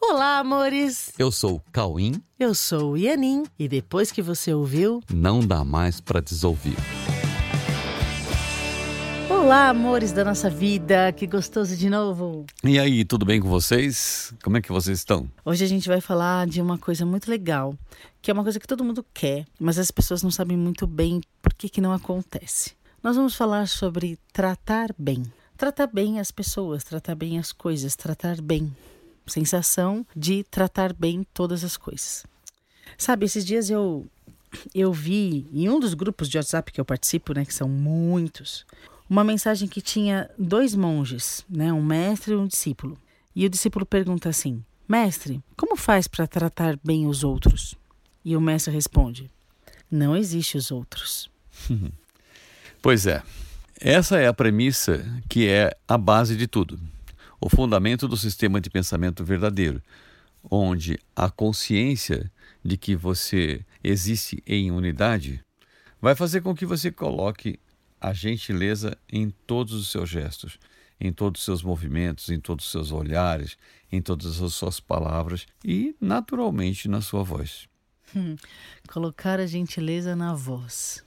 Olá, amores! Eu sou o Cauim. Eu sou o Ianin. E depois que você ouviu, Não dá mais pra desouvir. Olá, amores da nossa vida! Que gostoso de novo! E aí, tudo bem com vocês? Como é que vocês estão? Hoje a gente vai falar de uma coisa muito legal, que é uma coisa que todo mundo quer, mas as pessoas não sabem muito bem por que, que não acontece. Nós vamos falar sobre tratar bem. Tratar bem as pessoas, tratar bem as coisas, tratar bem. Sensação de tratar bem todas as coisas. Sabe, esses dias eu eu vi em um dos grupos de WhatsApp que eu participo, né, que são muitos, uma mensagem que tinha dois monges, né, um mestre e um discípulo. E o discípulo pergunta assim: Mestre, como faz para tratar bem os outros? E o mestre responde: Não existe os outros. Pois é, essa é a premissa que é a base de tudo. O fundamento do sistema de pensamento verdadeiro, onde a consciência de que você existe em unidade vai fazer com que você coloque a gentileza em todos os seus gestos, em todos os seus movimentos, em todos os seus olhares, em todas as suas palavras e, naturalmente, na sua voz. Colocar a gentileza na voz.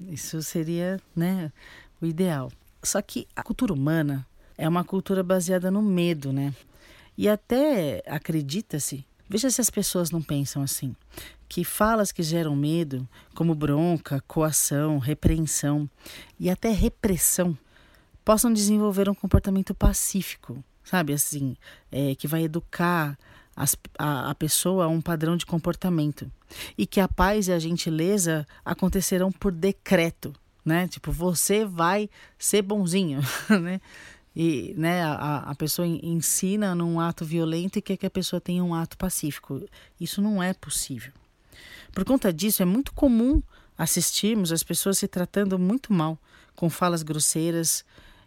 Isso seria, né, o ideal. Só que a cultura humana é uma cultura baseada no medo, né? E até acredita-se, veja se as pessoas não pensam assim, que falas que geram medo, como bronca, coação, repreensão e até repressão, possam desenvolver um comportamento pacífico, sabe? Assim, é, que vai educar as, a, a pessoa a um padrão de comportamento. E que a paz e a gentileza acontecerão por decreto, né? Tipo, você vai ser bonzinho, né? E né, a, a pessoa ensina num ato violento e quer que a pessoa tenha um ato pacífico. Isso não é possível. Por conta disso, é muito comum assistirmos as pessoas se tratando muito mal, com falas grosseiras,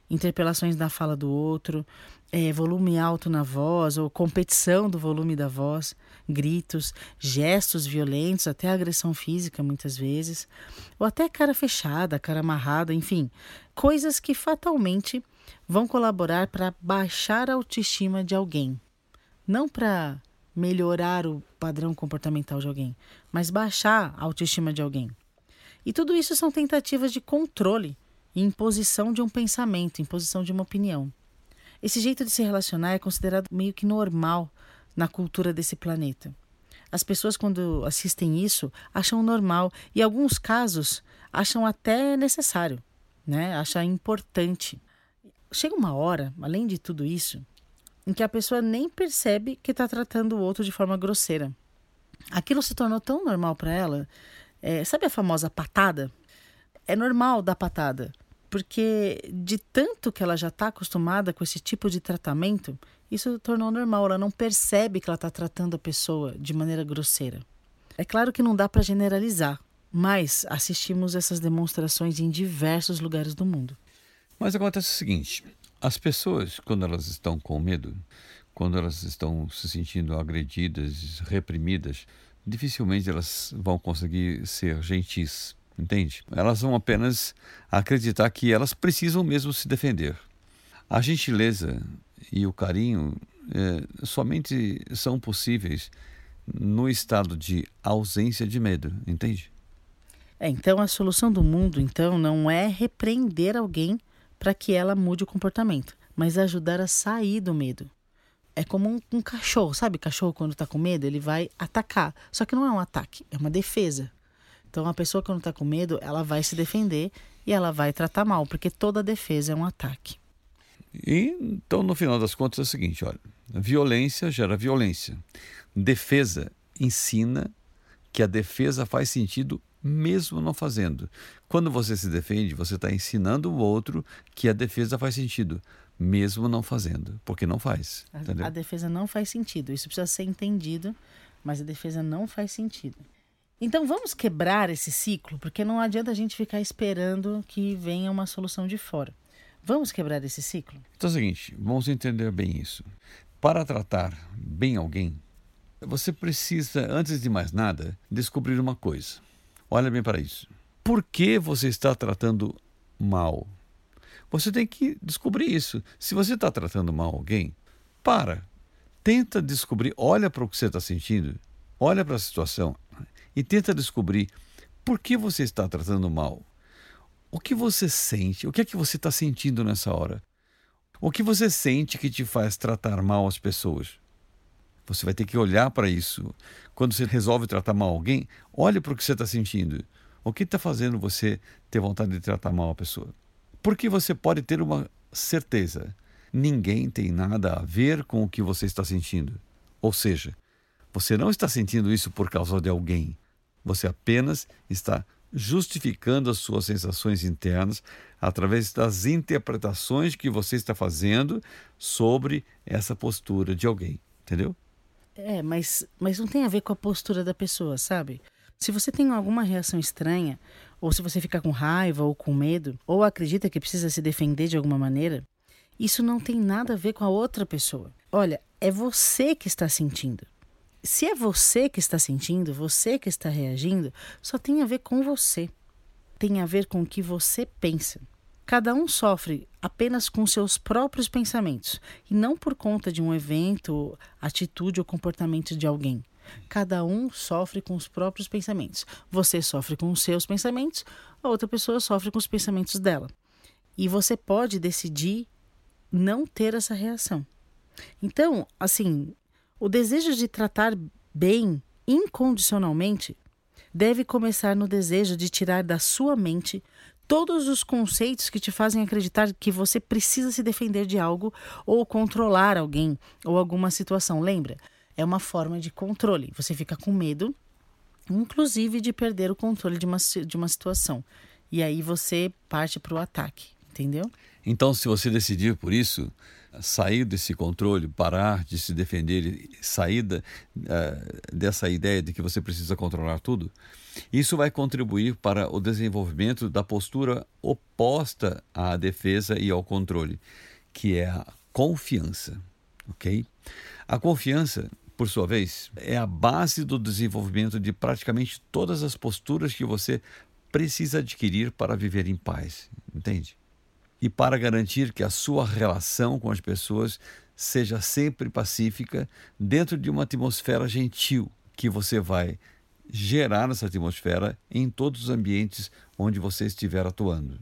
interpelações na fala do outro, é, volume alto na voz, ou competição do volume da voz, gritos, gestos violentos, até agressão física muitas vezes, ou até cara fechada, cara amarrada, enfim, coisas que fatalmente vão colaborar para baixar a autoestima de alguém. Não para melhorar o padrão comportamental de alguém, mas baixar a autoestima de alguém. E tudo isso são tentativas de controle e imposição de um pensamento, imposição de uma opinião. Esse jeito de se relacionar é considerado meio que normal na cultura desse planeta. As pessoas, quando assistem isso, acham normal e, em alguns casos, acham até necessário, né? acham importante. Chega uma hora, além de tudo isso, em que a pessoa nem percebe que está tratando o outro de forma grosseira. Aquilo se tornou tão normal para ela. É, sabe a famosa patada? É normal dar patada, porque de tanto que ela já está acostumada com esse tipo de tratamento, isso tornou normal. Ela não percebe que ela está tratando a pessoa de maneira grosseira. É claro que não dá para generalizar, mas assistimos essas demonstrações em diversos lugares do mundo. Mas acontece o seguinte: as pessoas, quando elas estão com medo, quando elas estão se sentindo agredidas, reprimidas, dificilmente elas vão conseguir ser gentis, entende? Elas vão apenas acreditar que elas precisam mesmo se defender. A gentileza e o carinho é, somente são possíveis no estado de ausência de medo, entende? É, então a solução do mundo então não é repreender alguém para que ela mude o comportamento, mas ajudar a sair do medo. É como um, um cachorro, sabe? Cachorro quando está com medo, ele vai atacar. Só que não é um ataque, é uma defesa. Então a pessoa quando está com medo, ela vai se defender e ela vai tratar mal, porque toda defesa é um ataque. E então no final das contas é o seguinte, olha, violência gera violência. Defesa ensina que a defesa faz sentido mesmo não fazendo. Quando você se defende, você está ensinando o outro que a defesa faz sentido, mesmo não fazendo, porque não faz. A, a, defesa não faz sentido. Isso precisa ser entendido, mas a defesa não faz sentido. Então vamos quebrar esse ciclo, porque não adianta a gente ficar esperando que venha uma solução de fora. Vamos quebrar esse ciclo? Então é o seguinte, vamos entender bem isso. Para tratar bem alguém, você precisa, antes de mais nada, descobrir uma coisa. Olha bem para isso. Por que você está tratando mal? Você tem que descobrir isso. Se você está tratando mal alguém, para. tenta descobrir, olha para o que você está sentindo, olha para a situação e tenta descobrir por que você está tratando mal. O que você sente? O que é que você está sentindo nessa hora? O que você sente que te faz tratar mal as pessoas? Você vai ter que olhar para isso. Quando você resolve tratar mal alguém, olhe para o que você está sentindo. O que está fazendo você ter vontade de tratar mal a pessoa? Porque você pode ter uma certeza: ninguém tem nada a ver com o que você está sentindo. Ou seja, você não está sentindo isso por causa de alguém. Você apenas está justificando as suas sensações internas através das interpretações que você está fazendo sobre essa postura de alguém. Entendeu? É, mas, mas não tem a ver com a postura da pessoa, sabe? Se você tem alguma reação estranha, ou se você fica com raiva ou com medo, ou acredita que precisa se defender de alguma maneira, isso não tem nada a ver com a outra pessoa. Olha, é você que está sentindo. Se é você que está sentindo, você que está reagindo, só tem a ver com você. Tem a ver com o que você pensa. Cada um sofre apenas com seus próprios pensamentos e não por conta de um evento, atitude ou comportamento de alguém. Cada um sofre com os próprios pensamentos. Você sofre com os seus pensamentos, a outra pessoa sofre com os pensamentos dela. E você pode decidir não ter essa reação. Então, assim, o desejo de tratar bem incondicionalmente deve começar no desejo de tirar da sua mente todos os conceitos que te fazem acreditar que você precisa se defender de algo ou controlar alguém ou alguma situação. Lembra? É uma forma de controle. Você fica com medo, inclusive, de perder o controle de uma, de uma situação. E aí você parte para o ataque, entendeu? Então, se você decidir por isso, sair desse controle, parar de se defender, sair da, uh, dessa ideia de que você precisa controlar tudo, isso vai contribuir para o desenvolvimento da postura oposta à defesa e ao controle, que é a confiança, ok? A confiança, por sua vez, é a base do desenvolvimento de praticamente todas as posturas que você precisa adquirir para viver em paz, entende? E para garantir que a sua relação com as pessoas seja sempre pacífica dentro de uma atmosfera gentil que você vai gerar nessa atmosfera em todos os ambientes onde você estiver atuando.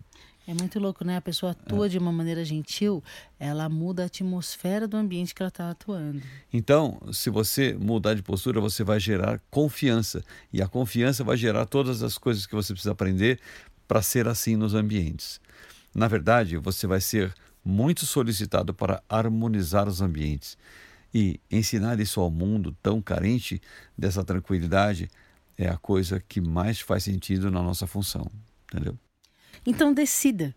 É muito louco, né? A pessoa atua é. de uma maneira gentil, ela muda a atmosfera do ambiente que ela está atuando. Então, se você mudar de postura, você vai gerar confiança. E a confiança vai gerar todas as coisas que você precisa aprender para ser assim nos ambientes. Na verdade, você vai ser muito solicitado para harmonizar os ambientes. E ensinar isso ao mundo tão carente dessa tranquilidade é a coisa que mais faz sentido na nossa função, entendeu? Então decida,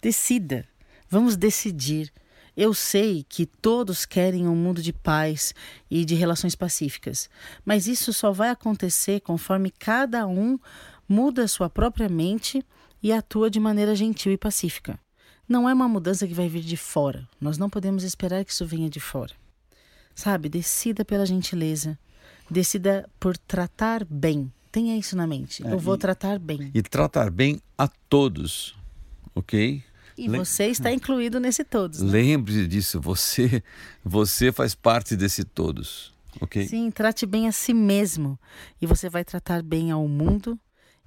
decida. Vamos decidir. Eu sei que todos querem um mundo de paz e de relações pacíficas, mas isso só vai acontecer conforme cada um muda sua própria mente e atua de maneira gentil e pacífica. Não é uma mudança que vai vir de fora. Nós não podemos esperar que isso venha de fora. Sabe, decida pela gentileza, decida por tratar bem. Tenha isso na mente. É, Eu vou e, tratar bem. E tratar bem a todos, ok? E você está incluído nesse todos. Né? Lembre-se disso, você, você faz parte desse todos, ok? Sim, trate bem a si mesmo e você vai tratar bem ao mundo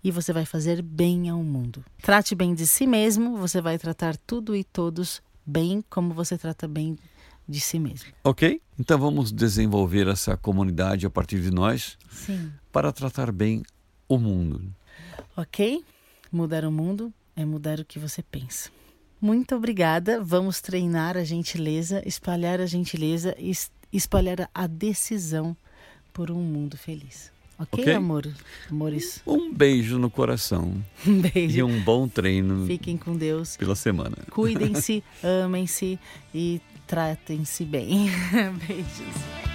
e você vai fazer bem ao mundo. Trate bem de si mesmo, você vai tratar tudo e todos bem como você trata bem de si mesmo. Ok? Então vamos desenvolver essa comunidade a partir de nós Sim. para tratar bem o mundo. Ok? Mudar o mundo é mudar o que você pensa. Muito obrigada. Vamos treinar a gentileza, espalhar a gentileza e espalhar a decisão por um mundo feliz. Ok, okay? amor? Amores. Um beijo no coração. Um beijo. E um bom treino. Fiquem com Deus. Pela semana. Cuidem-se, amem-se e tratem-se bem. Beijos.